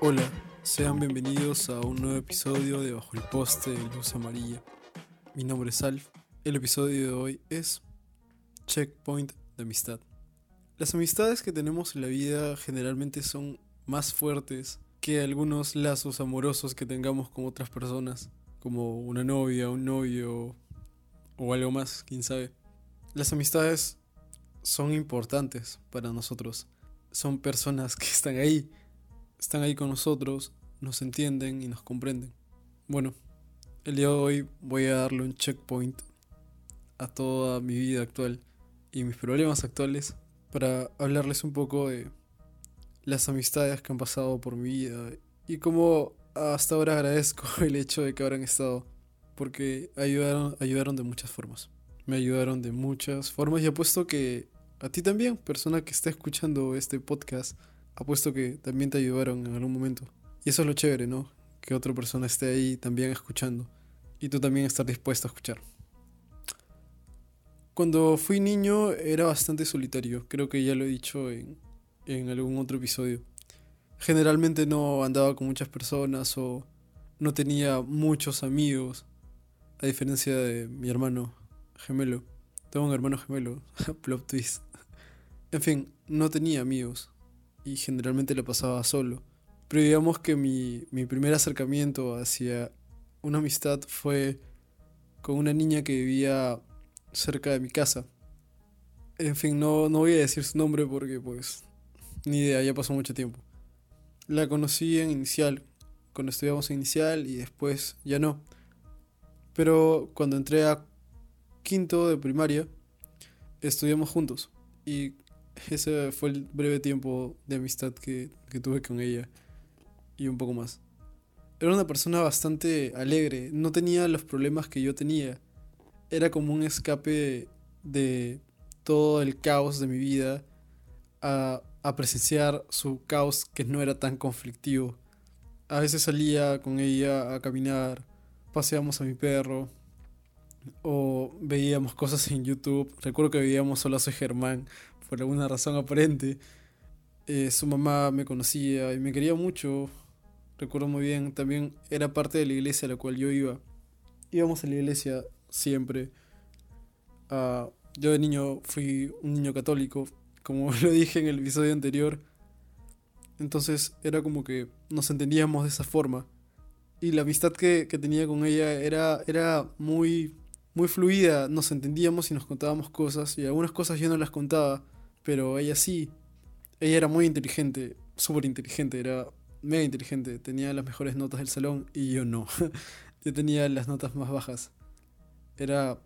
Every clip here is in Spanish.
Hola, sean bienvenidos a un nuevo episodio de Bajo el Poste de Luz Amarilla. Mi nombre es Alf. El episodio de hoy es Checkpoint de Amistad. Las amistades que tenemos en la vida generalmente son más fuertes que algunos lazos amorosos que tengamos con otras personas, como una novia, un novio o algo más, quién sabe. Las amistades son importantes para nosotros. Son personas que están ahí están ahí con nosotros, nos entienden y nos comprenden. Bueno, el día de hoy voy a darle un checkpoint a toda mi vida actual y mis problemas actuales para hablarles un poco de las amistades que han pasado por mi vida y cómo hasta ahora agradezco el hecho de que habrán estado porque ayudaron, ayudaron de muchas formas. Me ayudaron de muchas formas y apuesto que a ti también, persona que está escuchando este podcast, apuesto que también te ayudaron en algún momento. Y eso es lo chévere, ¿no? Que otra persona esté ahí también escuchando. Y tú también estar dispuesto a escuchar. Cuando fui niño era bastante solitario, creo que ya lo he dicho en, en algún otro episodio. Generalmente no andaba con muchas personas o no tenía muchos amigos, a diferencia de mi hermano gemelo. Tengo un hermano gemelo, plot twist. En fin, no tenía amigos y generalmente lo pasaba solo. Pero digamos que mi, mi primer acercamiento hacia una amistad fue con una niña que vivía cerca de mi casa. En fin, no, no voy a decir su nombre porque pues ni idea, ya pasó mucho tiempo. La conocí en inicial, cuando estudiamos en inicial y después ya no. Pero cuando entré a quinto de primaria, estudiamos juntos. Y ese fue el breve tiempo de amistad que, tuve con ella y un poco más. Era una persona bastante alegre, no tenía los problemas que yo tenía. Era como un escape de todo el caos de mi vida a, presenciar su caos que no era tan conflictivo. A veces salía con ella a caminar, paseamos a mi perro o veíamos cosas en YouTube. Recuerdo que veíamos Solo Soy Germán por alguna razón aparente. Eh, su mamá me conocía y me quería mucho. Recuerdo muy bien, también era parte de la iglesia a la cual yo iba. Íbamos a la iglesia siempre. Uh, yo de niño fui un niño católico, como lo dije en el episodio anterior. Entonces era como que nos entendíamos de esa forma. Y la amistad que, que tenía con ella era, era muy, muy fluida. Nos entendíamos y nos contábamos cosas. Y algunas cosas yo no las contaba pero ella sí. Ella era muy inteligente, súper inteligente, era mega inteligente, tenía las mejores notas del salón y yo no. yo tenía las notas más bajas. Era,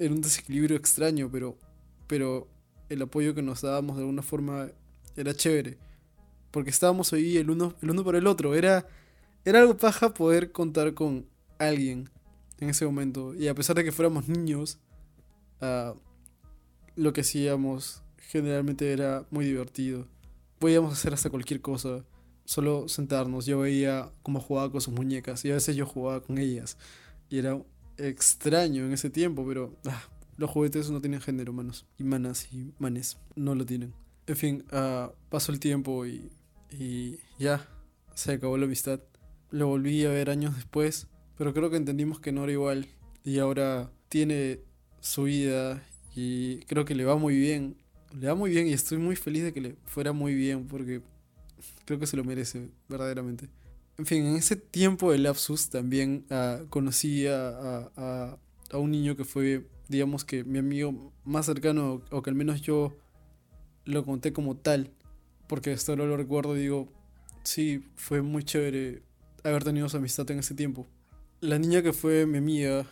era un desequilibrio extraño, pero, pero el apoyo que nos dábamos de alguna forma era chévere. Porque estábamos ahí el uno, el uno por el otro. Era, era algo paja poder contar con alguien en ese momento. Y a pesar de que fuéramos niños, uh, lo que hacíamos generalmente era muy divertido. Podíamos hacer hasta cualquier cosa, solo sentarnos. Yo veía cómo jugaba con sus muñecas y a veces yo jugaba con ellas. Y era extraño en ese tiempo, pero ah, los juguetes no tienen género, manos. Y manas y manes no lo tienen. En fin, uh, pasó el tiempo y, y ya se acabó la amistad. Lo volví a ver años después, pero creo que entendimos que no era igual. Y ahora tiene su vida y creo que le va muy bien le va muy bien y estoy muy feliz de que le fuera muy bien porque creo que se lo merece, verdaderamente. En fin, en ese tiempo de lapsus también uh, conocí a, a, a, un niño que fue, digamos que mi amigo más cercano, o que al menos yo lo conté como tal, porque esto lo recuerdo y digo, sí, fue muy chévere haber tenido su amistad en ese tiempo. La niña que fue mi amiga,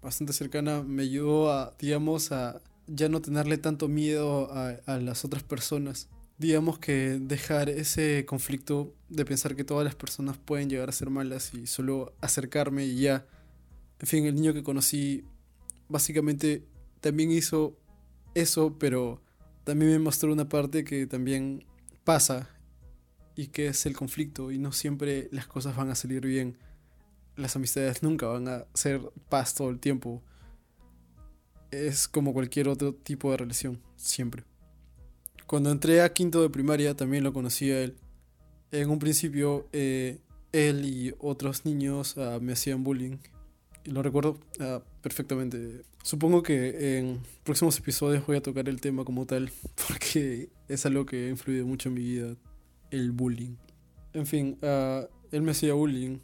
bastante cercana, me ayudó a, digamos, a ya no tenerle tanto miedo a, a, las otras personas. Digamos que dejar ese conflicto de pensar que todas las personas pueden llegar a ser malas y solo acercarme y ya. En fin, el niño que conocí básicamente también hizo eso, pero también me mostró una parte que también pasa y que es el conflicto y no siempre las cosas van a salir bien. Las amistades nunca van a ser paz todo el tiempo es como cualquier otro tipo de relación, siempre. Cuando entré a quinto de primaria también lo conocí a él. En un principio, eh, él y otros niños ah, me hacían bullying. Y lo recuerdo ah, perfectamente. Supongo que en próximos episodios voy a tocar el tema como tal, porque es algo que ha influido mucho en mi vida, el bullying. En fin, ah, él me hacía bullying,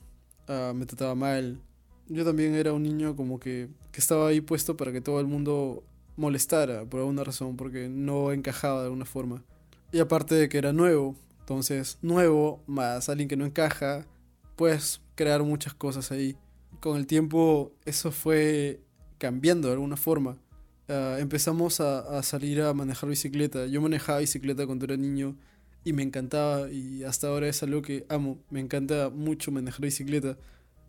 me trataba mal. Yo también era un niño como que, que estaba ahí puesto para que todo el mundo molestara por alguna razón, porque no encajaba de alguna forma. Y aparte de que era nuevo, entonces nuevo más alguien que no encaja, puedes crear muchas cosas ahí. Con el tiempo eso fue cambiando de alguna forma. Ah, empezamos a, a, salir a manejar bicicleta. Yo manejaba bicicleta cuando era niño y me encantaba y hasta ahora es algo que amo. Me encanta mucho manejar bicicleta.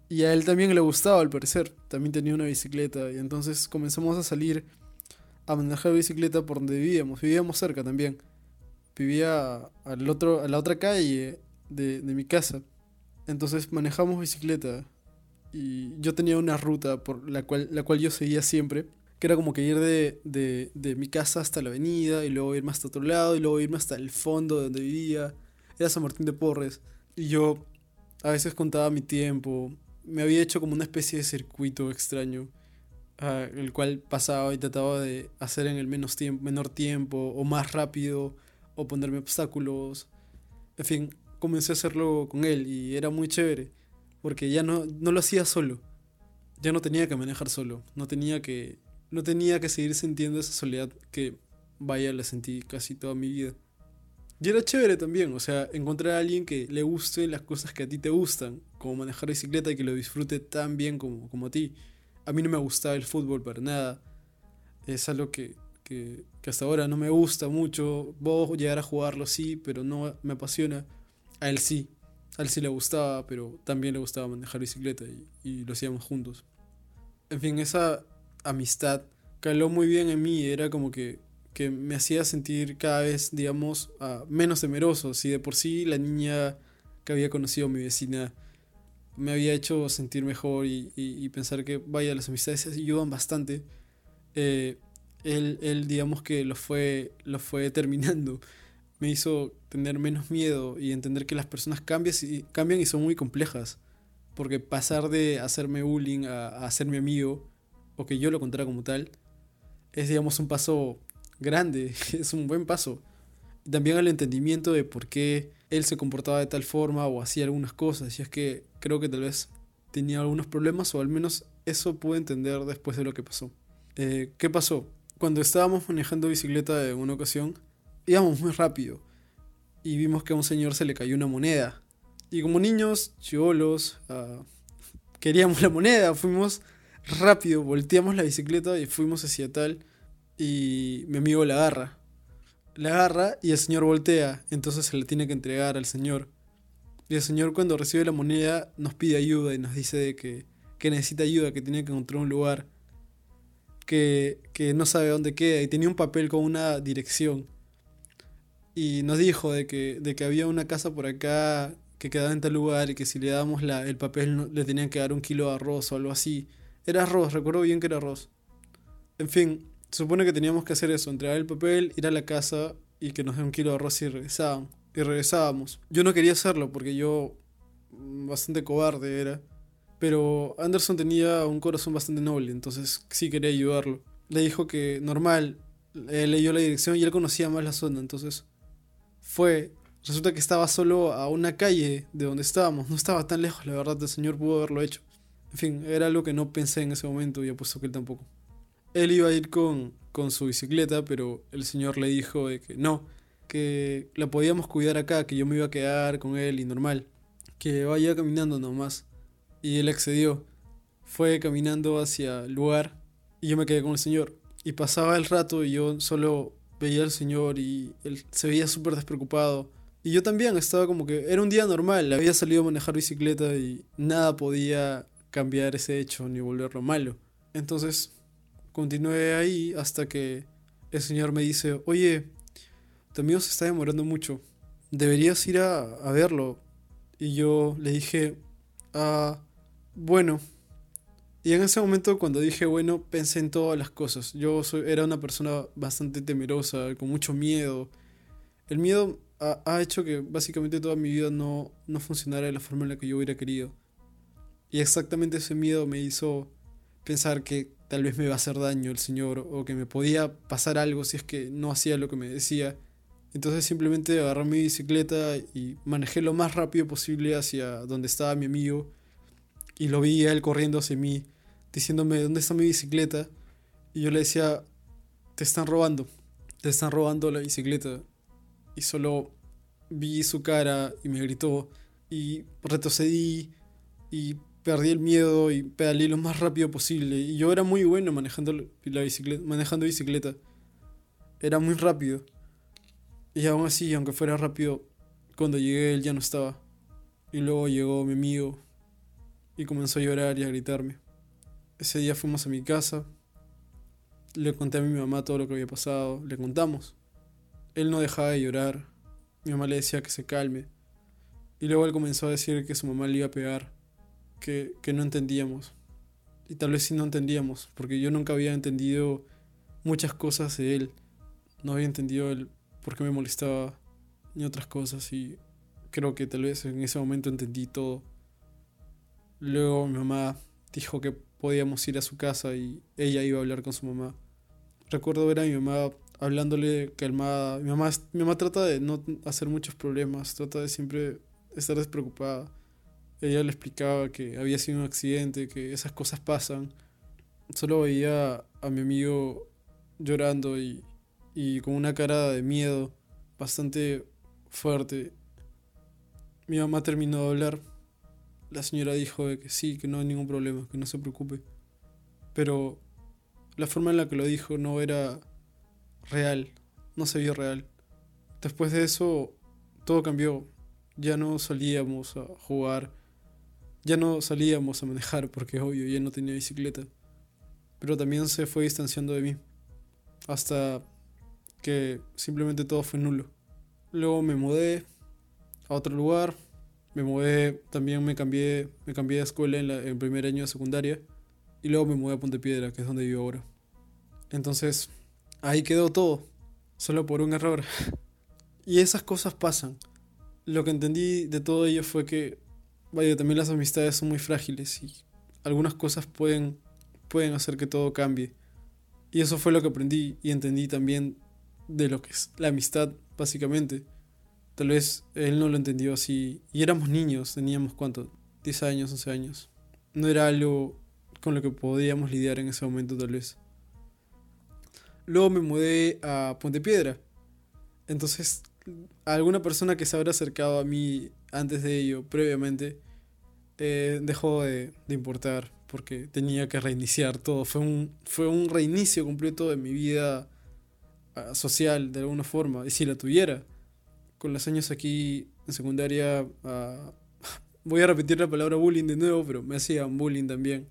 Y a él también le gustaba al parecer. También tenía una bicicleta y entonces comenzamos a salir a manejar bicicleta por donde vivíamos. Vivíamos cerca también. Vivía al otro, a la otra calle de, de mi casa. Entonces manejamos bicicleta y yo tenía una ruta por la cual, la cual yo seguía siempre, que era como que ir de, de, mi casa hasta la avenida y luego irme hasta otro lado y luego irme hasta el fondo de donde vivía. Era San Martín de Porres. Y yo a veces contaba mi tiempo. Me había hecho como una especie de circuito extraño, uh, el cual pasaba y trataba de hacer en el menos tiempo, menor tiempo o más rápido o ponerme obstáculos. En fin, comencé a hacerlo con él y era muy chévere, porque ya no, no lo hacía solo, ya no tenía que manejar solo, no tenía que, no tenía que seguir sintiendo esa soledad que, vaya, la sentí casi toda mi vida. Y era chévere también, o sea, encontrar a alguien que le guste las cosas que a ti te gustan, como manejar bicicleta y que lo disfrute tan bien como, como a ti. A mí no me gustaba el fútbol para nada, es algo que, que, que hasta ahora no me gusta mucho. Vos llegar a jugarlo sí, pero no me apasiona. A él sí, a él sí le gustaba, pero también le gustaba manejar bicicleta y, lo hacíamos juntos. En fin, esa amistad caló muy bien en mí, era como que, que me hacía sentir cada vez, digamos, uh, menos temeroso. Si de por sí la niña que había conocido, mi vecina, me había hecho sentir mejor y, y, pensar que, vaya, las amistades ayudan bastante. Eh, él, él, digamos que lo fue, lo fue terminando me hizo tener menos miedo y entender que las personas cambian y, cambian y son muy complejas. Porque pasar de hacerme bullying a, a hacerme amigo, o que yo lo contara como tal, es digamos un paso grande, es un buen paso. También el entendimiento de por qué él se comportaba de tal forma o hacía algunas cosas. Y es que creo que tal vez tenía algunos problemas o al menos eso pude entender después de lo que pasó. Eh, ¿Qué pasó? Cuando estábamos manejando bicicleta en una ocasión, íbamos muy rápido y vimos que a un señor se le cayó una moneda. Y como niños, chivolos, uh, queríamos la moneda, fuimos rápido, volteamos la bicicleta y fuimos hacia tal. Y mi amigo la agarra. La agarra y el señor voltea, entonces se le tiene que entregar al señor. Y el señor cuando recibe la moneda nos pide ayuda y nos dice que, que necesita ayuda, que tiene que encontrar un lugar, que, que no sabe dónde queda y tenía un papel con una dirección y nos dijo de que, de que había una casa por acá que quedaba en tal lugar y que si le damos la, el papel le tenían que dar un kilo de arroz o algo así. Era arroz, recuerdo bien que era arroz. En fin, supone que teníamos que hacer eso, entregar el papel, ir a la casa y que nos den un kilo de arroz y regresaban. Y regresábamos. Yo no quería hacerlo porque yo mm, bastante cobarde era. Pero Anderson tenía un corazón bastante noble, entonces sí quería ayudarlo. Le dijo que normal, él leyó la dirección y él conocía más la zona, entonces fue, resulta que estaba solo a una calle de donde estábamos, no estaba tan lejos, la verdad, el señor pudo haberlo hecho. En fin, era algo que no pensé en ese momento y apuesto que él tampoco. Él iba a ir con, con su bicicleta, pero el señor le dijo de que no, que la podíamos cuidar acá, que yo me iba a quedar con él y normal, que vaya caminando nomás. Y él accedió, fue caminando hacia el lugar y yo me quedé con el señor. Y pasaba el rato y yo solo veía al señor y él se veía súper despreocupado. Y yo también estaba como que era un día normal, había salido a manejar bicicleta y nada podía cambiar ese hecho ni volverlo malo. Entonces continué ahí hasta que el señor me dice, oye, tu amigo se está demorando mucho, deberías ir a, a verlo. Y yo le dije, ah, bueno. Y en ese momento cuando dije, bueno, pensé en todas las cosas. Yo soy, era una persona bastante temerosa, con mucho miedo. El miedo ha, ha, hecho que básicamente toda mi vida no, no funcionara de la forma en la que yo hubiera querido. Y exactamente ese miedo me hizo pensar que tal vez me iba a hacer daño el Señor o que me podía pasar algo si es que no hacía lo que me decía. Entonces simplemente agarré mi bicicleta y manejé lo más rápido posible hacia donde estaba mi amigo y lo vi a él corriendo hacia mí, diciéndome, ¿dónde está mi bicicleta? Y yo le decía, te están robando, te están robando la bicicleta. Y solo vi su cara y me gritó y retrocedí y perdí el miedo y pedaleé lo más rápido posible. Y yo era muy bueno manejando la bicicleta, manejando bicicleta. Era muy rápido. Y aún así, aunque fuera rápido, cuando llegué él ya no estaba. Y luego llegó mi amigo y comenzó a llorar y a gritarme. Ese día fuimos a mi casa. Le conté a mi mamá todo lo que había pasado. Le contamos. Él no dejaba de llorar. Mi mamá le decía que se calme. Y luego él comenzó a decir que su mamá le iba a pegar que, no entendíamos. Y tal vez sí no entendíamos, porque yo nunca había entendido muchas cosas de él. No había entendido el por qué me molestaba ni otras cosas y creo que tal vez en ese momento entendí todo. Luego mi mamá dijo que podíamos ir a su casa y ella iba a hablar con su mamá. Recuerdo ver a mi mamá hablándole calmada. Mi mamá, mi mamá trata de no hacer muchos problemas, trata de siempre estar despreocupada. Ella le explicaba que había sido un accidente, que esas cosas pasan. Solo veía a mi amigo llorando y, y con una cara de miedo bastante fuerte. Mi mamá terminó de hablar. La señora dijo que sí, que no hay ningún problema, que no se preocupe. Pero la forma en la que lo dijo no era real, no se vio real. Después de eso, todo cambió. Ya no salíamos a jugar ya no salíamos a manejar porque obvio ya no tenía bicicleta. Pero también se fue distanciando de mí. Hasta que simplemente todo fue nulo. Luego me mudé a otro lugar. Me mudé, también me cambié, me cambié de escuela en, el primer año de secundaria. Y luego me mudé a Pontepiedra, que es donde vivo ahora. Entonces, ahí quedó todo. Solo por un error. y esas cosas pasan. Lo que entendí de todo ello fue que vaya, también las amistades son muy frágiles y algunas cosas pueden, pueden hacer que todo cambie. Y eso fue lo que aprendí y entendí también de lo que es la amistad, básicamente. Tal vez él no lo entendió así. Y éramos niños, teníamos cuánto, 10 años, 11 años. No era algo con lo que podíamos lidiar en ese momento, tal vez. Luego me mudé a Ponte Piedra. Entonces, alguna persona que se habrá acercado a mí antes de ello, previamente, eh, dejó de, importar porque tenía que reiniciar todo. Fue un, fue un reinicio completo de mi vida ah, social, de alguna forma. Y si la tuviera, con los años aquí en secundaria, ah, voy a repetir la palabra bullying de nuevo, pero me hacían bullying también.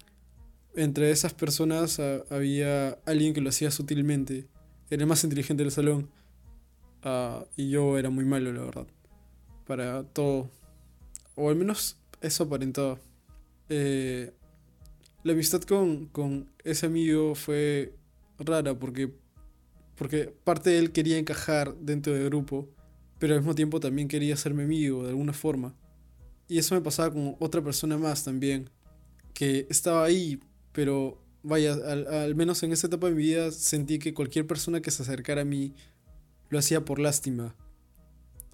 Entre esas personas ah, había alguien que lo hacía sutilmente. Era el más inteligente del salón. Y yo era muy malo, la verdad. Para todo. O al menos eso aparentaba. Eh, la amistad con, con, ese amigo fue rara porque, porque parte de él quería encajar dentro del grupo, pero al mismo tiempo también quería mi amigo de alguna forma. Y eso me pasaba con otra persona más también, que estaba ahí, pero vaya, al, al menos en esa etapa de mi vida sentí que cualquier persona que se acercara a mí lo hacía por lástima,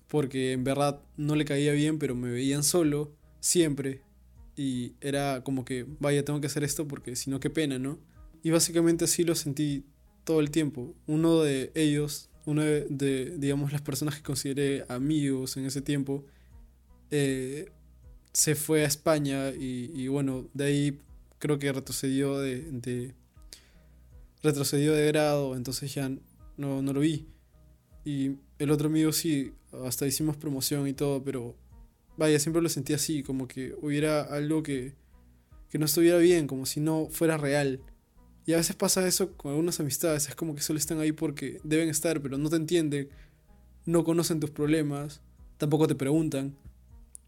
porque en verdad no le caía bien, pero me veían solo siempre. Y era como que, vaya, tengo que hacer esto porque si no, qué pena, ¿no? Y básicamente así lo sentí todo el tiempo. Uno de ellos, uno de, digamos, las personas que consideré amigos en ese tiempo, eh, se fue a España y, bueno, de ahí creo que retrocedió de, retrocedió de grado, entonces ya no, no lo vi. Y el otro amigo sí, hasta hicimos promoción y todo, pero vaya, siempre lo sentí así, como que hubiera algo que, que no estuviera bien, como si no fuera real. Y a veces pasa eso con algunas amistades, es como que solo están ahí porque deben estar, pero no te entienden, no conocen tus problemas, tampoco te preguntan.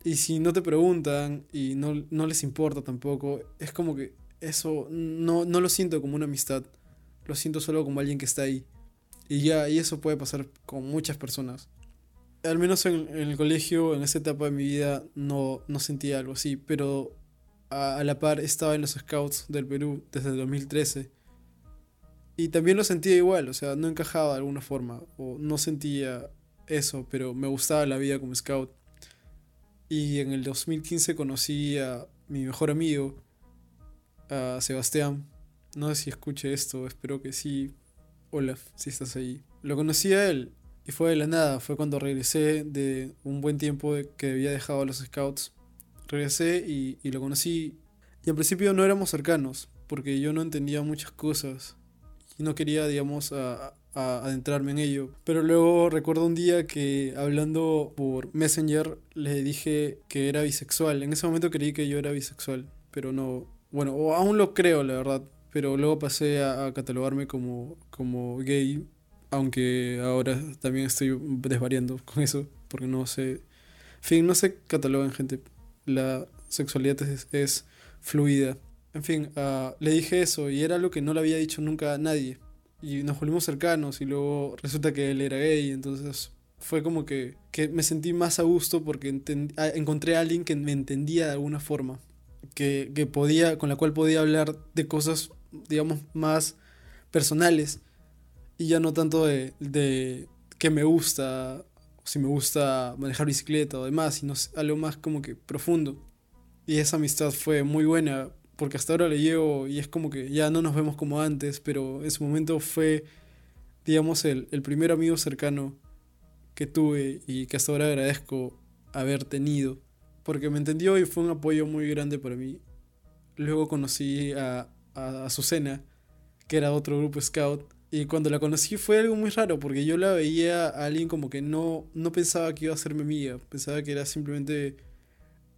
Y si no te preguntan y no, no les importa tampoco, es como que eso no, no lo siento como una amistad, lo siento solo como alguien que está ahí. Y ya, y eso puede pasar con muchas personas. Al menos en, el colegio, en esa etapa de mi vida, no, no sentía algo así, pero a, a la par estaba en los Scouts del Perú desde el 2013. Y también lo sentía igual, o sea, no encajaba de alguna forma, o no sentía eso, pero me gustaba la vida como scout. Y en el 2015 conocí a mi mejor amigo, a Sebastián. No sé si escuche esto, espero que sí. Hola, si estás ahí. Lo conocí a él y fue de la nada, fue cuando regresé de un buen tiempo que había dejado a los scouts. Regresé y, y lo conocí y al principio no éramos cercanos, porque yo no entendía muchas cosas y no quería, digamos, a, a adentrarme en ello. Pero luego recuerdo un día que hablando por Messenger le dije que era bisexual. En ese momento creí que yo era bisexual, pero no, bueno, aún lo creo, la verdad. Pero luego pasé a, catalogarme como, como gay, aunque ahora también estoy desvariando con eso, porque no sé, en fin, no se catalogan gente. La sexualidad es, es fluida. En fin, uh, le dije eso y era lo que no le había dicho nunca a nadie. Y nos volvimos cercanos y luego resulta que él era gay, entonces fue como que, que me sentí más a gusto porque encontré a alguien que me entendía de alguna forma, que, que podía, con la cual podía hablar de cosas, digamos, más personales y ya no tanto de, de que me gusta, si me gusta manejar bicicleta o demás, sino algo más como que profundo. Y esa amistad fue muy buena porque hasta ahora le llevo y es como que ya no nos vemos como antes, pero en su momento fue, digamos, el, el primer amigo cercano que tuve y que hasta ahora agradezco haber tenido, porque me entendió y fue un apoyo muy grande para mí. Luego conocí a, a Azucena, que era otro grupo scout, y cuando la conocí fue algo muy raro, porque yo la veía a alguien como que no, no pensaba que iba a ser mi amiga, pensaba que era simplemente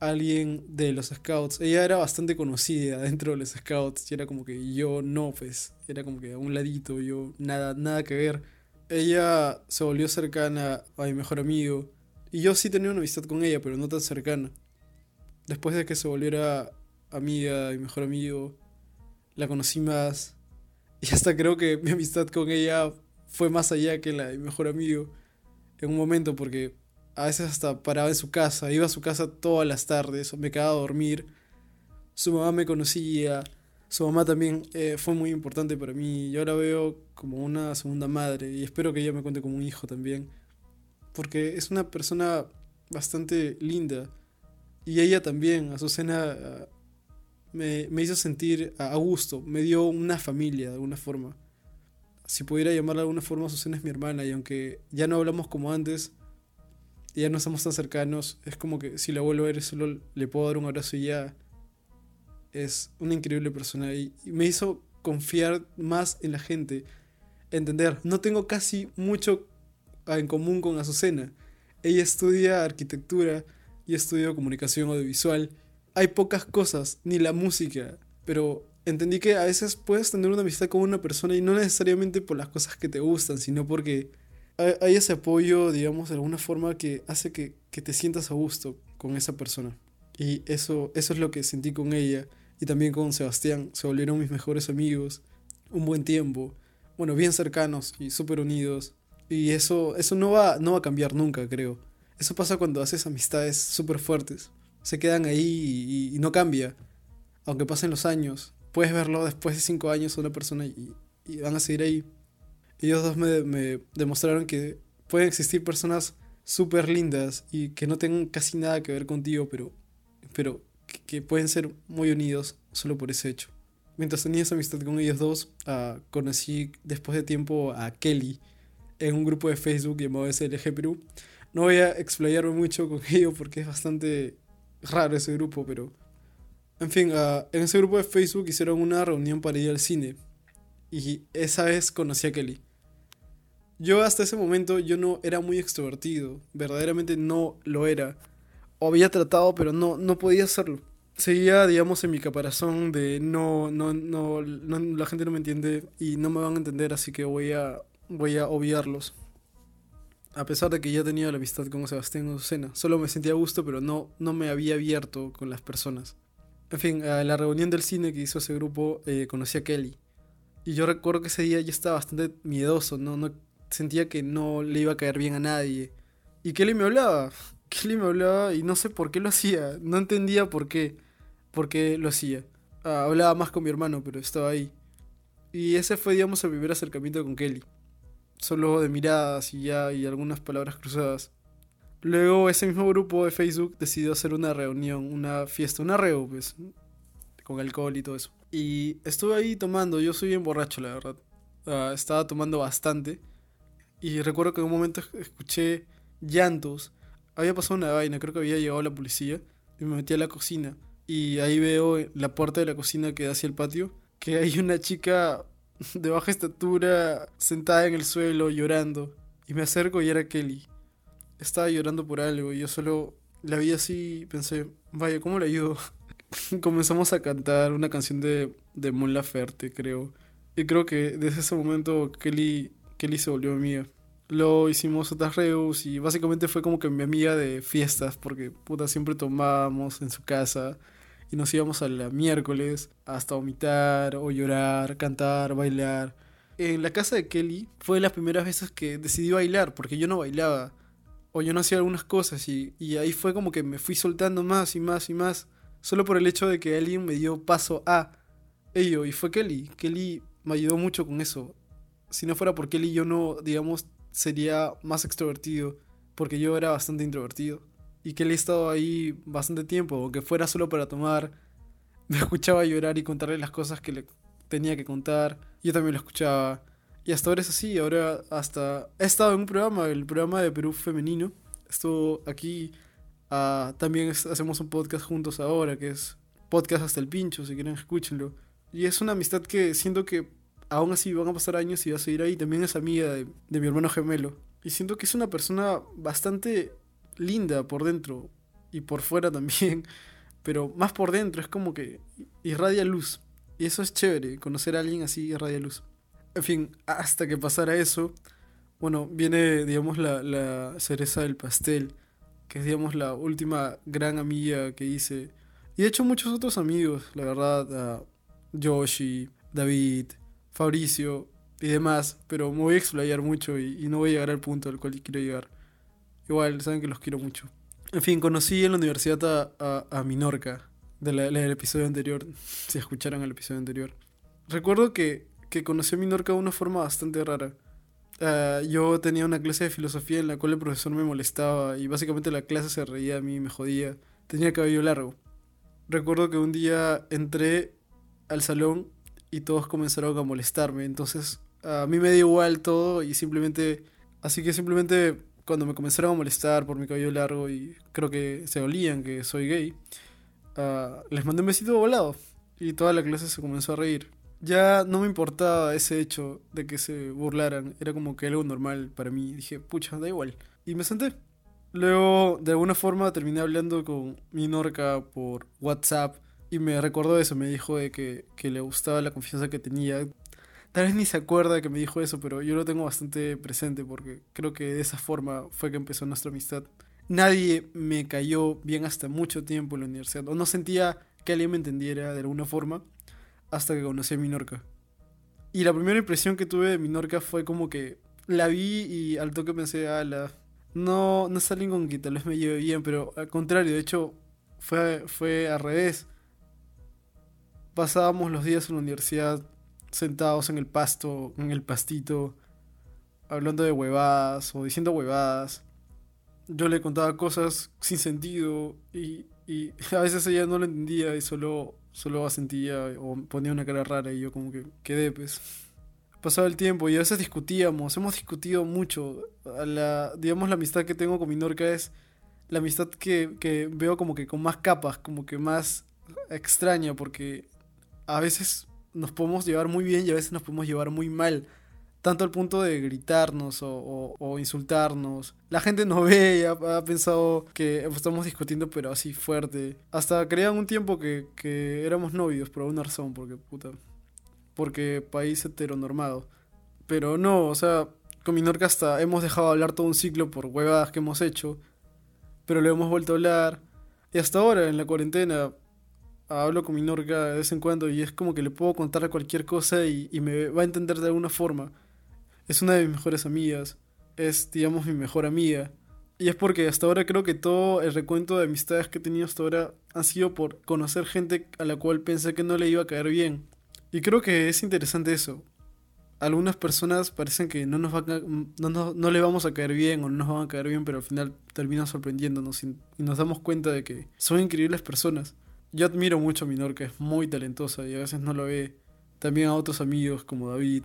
alguien de los scouts. Ella era bastante conocida dentro de los scouts y era como que yo no, pues, era como que a un ladito, yo nada, nada que ver. Ella se volvió cercana a mi mejor amigo y yo sí tenía una amistad con ella, pero no tan cercana. Después de que se volviera amiga y mejor amigo, la conocí más y hasta creo que mi amistad con ella fue más allá que la de mi mejor amigo en un momento porque a veces hasta paraba en su casa, iba a su casa todas las tardes, me quedaba a dormir. Su mamá me conocía, su mamá también eh, fue muy importante para mí. Yo la veo como una segunda madre y espero que ella me cuente como un hijo también. Porque es una persona bastante linda. Y ella también, Azucena, me, hizo sentir a gusto, me dio una familia de alguna forma. Si pudiera llamarla de alguna forma, Azucena es mi hermana y aunque ya no hablamos como antes, ya no estamos tan cercanos, es como que si la vuelvo a ver solo le puedo dar un abrazo y ya es una increíble persona y, me hizo confiar más en la gente, entender, no tengo casi mucho en común con Azucena. Ella estudia arquitectura y estudio comunicación audiovisual. Hay pocas cosas, ni la música, pero entendí que a veces puedes tener una amistad con una persona y no necesariamente por las cosas que te gustan, sino porque hay ese apoyo, digamos, de alguna forma que hace que, que, te sientas a gusto con esa persona. Y eso, eso es lo que sentí con ella y también con Sebastián. Se volvieron mis mejores amigos, un buen tiempo, bueno, bien cercanos y súper unidos. Y eso, eso no, va, no va a cambiar nunca, creo. Eso pasa cuando haces amistades súper fuertes. Se quedan ahí y, y, no cambia. Aunque pasen los años. Puedes verlo después de cinco años a una persona y, y van a seguir ahí ellos dos me, me demostraron que pueden existir personas súper lindas y que no tengan casi nada que ver contigo, pero, pero que, que, pueden ser muy unidos solo por ese hecho. Mientras tenía esa amistad con ellos dos, uh, conocí después de tiempo a Kelly en un grupo de Facebook llamado SLG Perú. No voy a explayarme mucho con ello porque es bastante raro ese grupo, pero... En fin, uh, en ese grupo de Facebook hicieron una reunión para ir al cine. Y esa vez conocí a Kelly. Yo hasta ese momento yo no era muy extrovertido, verdaderamente no lo era. O había tratado, pero no, no podía hacerlo. Seguía, digamos, en mi caparazón de no, no, no, no, la gente no me entiende y no me van a entender, así que voy a, voy a obviarlos. A pesar de que ya tenía la amistad con Sebastián Lucena, solo me sentía a gusto, pero no, no me había abierto con las personas. En fin, a la reunión del cine que hizo ese grupo eh, conocí a Kelly. Y yo recuerdo que ese día yo estaba bastante miedoso, ¿no? no Sentía que no le iba a caer bien a nadie. Y Kelly me hablaba. Kelly me hablaba y no sé por qué lo hacía. No entendía por qué. Por qué lo hacía. Ah, hablaba más con mi hermano, pero estaba ahí. Y ese fue, digamos, el primer acercamiento con Kelly. Solo de miradas y ya, y algunas palabras cruzadas. Luego ese mismo grupo de Facebook decidió hacer una reunión, una fiesta, una reo, pues, con alcohol y todo eso. Y estuve ahí tomando, yo soy bien borracho, la verdad. Ah, estaba tomando bastante. Y recuerdo que en un momento escuché llantos. Había pasado una vaina, creo que había llegado la policía. Y me metí a la cocina. Y ahí veo la puerta de la cocina que da hacia el patio. Que hay una chica de baja estatura sentada en el suelo llorando. Y me acerco y era Kelly estaba llorando por algo y yo solo la vi así y pensé, vaya, ¿cómo le ayudo? Comenzamos a cantar una canción de, de Mon Laferte, creo. Y creo que desde ese momento Kelly, Kelly se volvió amiga. Luego hicimos otras reus y básicamente fue como que mi amiga de fiestas, porque puta siempre tomábamos en su casa y nos íbamos a la miércoles hasta vomitar o llorar, cantar, bailar. En la casa de Kelly fue de las primeras veces que decidí bailar, porque yo no bailaba o yo no hacía algunas cosas y, ahí fue como que me fui soltando más y más y más, solo por el hecho de que alguien me dio paso a ello y fue Kelly. Kelly me ayudó mucho con eso. Si no fuera por Kelly yo no, digamos, sería más extrovertido, porque yo era bastante introvertido. Y Kelly ha estado ahí bastante tiempo, aunque fuera solo para tomar, me escuchaba llorar y contarle las cosas que le tenía que contar. Yo también lo escuchaba. Y hasta ahora es así, ahora hasta... He estado en un programa, el programa de Perú Femenino. Estuvo aquí, uh, también hacemos un podcast juntos ahora, que es Podcast hasta el pincho, si quieren escúchenlo. Y es una amistad que siento que aún así van a pasar años y va a seguir ahí. También es amiga de, de mi hermano gemelo. Y siento que es una persona bastante linda por dentro y por fuera también. Pero más por dentro, es como que irradia luz. Y eso es chévere, conocer a alguien así irradia luz. En fin, hasta que pasara eso, bueno, viene, digamos, la, cereza del pastel, que es, digamos, la última gran amiga que hice. Y de hecho muchos otros amigos, la verdad, Yoshi, David, Fabricio y demás, pero me voy a explayar mucho y, no voy a llegar al punto al cual quiero llegar. Igual, saben que los quiero mucho. En fin, conocí en la universidad a, a, Minorca, del episodio anterior, si escucharon el episodio anterior. Recuerdo que que conocí a Minorca de una forma bastante rara. Ah, yo tenía una clase de filosofía en la cual el profesor me molestaba y básicamente la clase se reía a mí, me jodía. Tenía cabello largo. Recuerdo que un día entré al salón y todos comenzaron a molestarme. Entonces a mí me dio igual todo y simplemente... Así que simplemente cuando me comenzaron a molestar por mi cabello largo y creo que se olían que soy gay, ah, les mandé un besito volado y toda la clase se comenzó a reír ya no me importaba ese hecho de que se burlaran. Era como que algo normal para mí. Dije, pucha, da igual. Y me senté. Luego, de alguna forma, terminé hablando con mi Norca por WhatsApp. Y me recordó eso. Me dijo de que, que le gustaba la confianza que tenía. Tal vez ni se acuerda que me dijo eso, pero yo lo tengo bastante presente porque creo que de esa forma fue que empezó nuestra amistad. Nadie me cayó bien hasta mucho tiempo en la universidad. O no sentía que alguien me entendiera de alguna forma hasta que conocí a Minorca. Y la primera impresión que tuve de Minorca fue como que la vi y al toque pensé, ah, la... no, no es alguien con quien tal vez me lleve bien, pero al contrario, de hecho, fue, fue al revés. Pasábamos los días en la universidad sentados en el pasto, en el pastito, hablando de huevadas o diciendo huevadas. Yo le contaba cosas sin sentido y, y a veces ella no lo entendía y solo solo sentía o ponía una cara rara y yo como que quedé, pues. Pasaba el tiempo y a veces discutíamos, hemos discutido mucho. La, digamos, la amistad que tengo con mi Norca es la amistad que, que veo como que con más capas, como que más extraña, porque a veces nos podemos llevar muy bien y a veces nos podemos llevar muy mal tanto al punto de gritarnos o, insultarnos. La gente nos ve y ha, pensado que estamos discutiendo, pero así fuerte. Hasta creían un tiempo que, éramos novios por alguna razón, porque puta. Porque país heteronormado. Pero no, o sea, con Minorca hasta hemos dejado de hablar todo un ciclo por huevadas que hemos hecho. Pero le hemos vuelto a hablar. Y hasta ahora, en la cuarentena, hablo con mi norca de vez en cuando y es como que le puedo contar cualquier cosa y, me va a entender de alguna forma. Es una de mis mejores amigas, es, digamos, mi mejor amiga. Y es porque hasta ahora creo que todo el recuento de amistades que he tenido hasta ahora han sido por conocer gente a la cual pensé que no le iba a caer bien. Y creo que es interesante eso. Algunas personas parecen que no nos va no, no, le vamos a caer bien o no nos van a caer bien, pero al final terminan sorprendiéndonos y, nos damos cuenta de que son increíbles personas. Yo admiro mucho a Minor, que es muy talentosa y a veces no lo ve. También a otros amigos como David.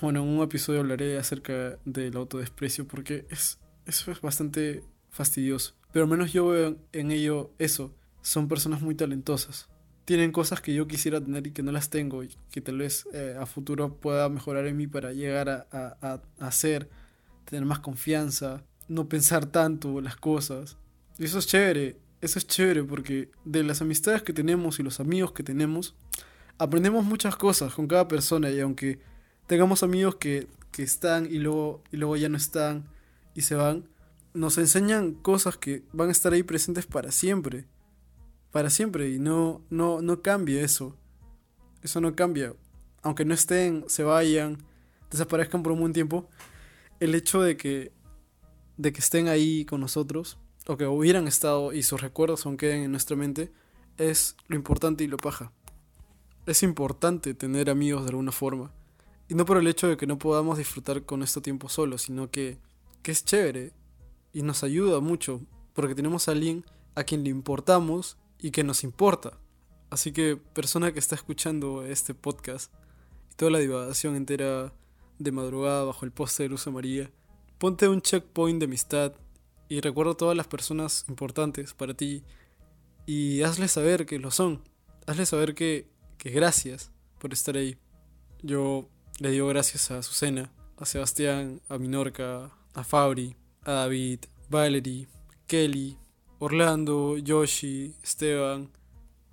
Bueno, en un episodio hablaré acerca del autodesprecio porque es eso es bastante fastidioso. Pero al menos yo veo en ello eso. Son personas muy talentosas. Tienen cosas que yo quisiera tener y que no las tengo y que tal vez eh, a futuro pueda mejorar en mí para llegar a, a, a hacer, tener más confianza, no pensar tanto las cosas. Y eso es chévere, eso es chévere porque de las amistades que tenemos y los amigos que tenemos, aprendemos muchas cosas con cada persona y aunque tengamos amigos que, que están y luego, y luego ya no están, y se van, nos enseñan cosas que van a estar ahí presentes para siempre. Para siempre. Y no, no, no cambia eso. Eso no cambia. Aunque no estén, se vayan, desaparezcan por un buen tiempo. El hecho de que, de que estén ahí con nosotros, o que hubieran estado y sus recuerdos aún queden en nuestra mente, es lo importante y lo paja. Es importante tener amigos de alguna forma. Y no por el hecho de que no podamos disfrutar con este tiempo solo, sino que que es chévere y nos ayuda mucho porque tenemos a alguien a quien le importamos y que nos importa. Así que persona que está escuchando este podcast y toda la divagación entera de madrugada bajo el poste de luz María, ponte un checkpoint de amistad y recuerda a todas las personas importantes para ti y hazle saber que lo son. Hazle saber que, que gracias por estar ahí. Yo le digo gracias a Azucena, a Sebastián, a Minorca, a Fabri, a David, Valerie, Kelly, Orlando, Yoshi, Esteban.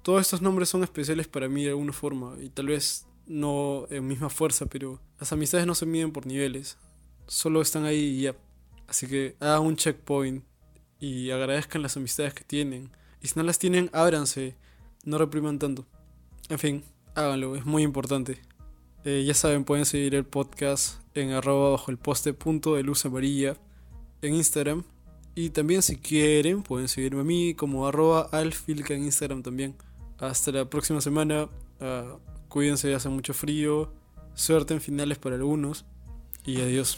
Todos estos nombres son especiales para mí de alguna forma y tal vez no en misma fuerza, pero las amistades no se miden por niveles, solo están ahí y ya. Así que hagan un checkpoint y agradezcan las amistades que tienen. Y si no las tienen, ábranse, no repriman tanto. En fin, háganlo, es muy importante. Eh, ya saben, pueden seguir el podcast en arroba bajo el poste punto de luz amarilla en Instagram. Y también si quieren, pueden seguirme a mí como arroba alfilca en Instagram también. Hasta la próxima semana. Uh, cuídense, hace mucho frío. Suerte en finales para algunos. Y adiós.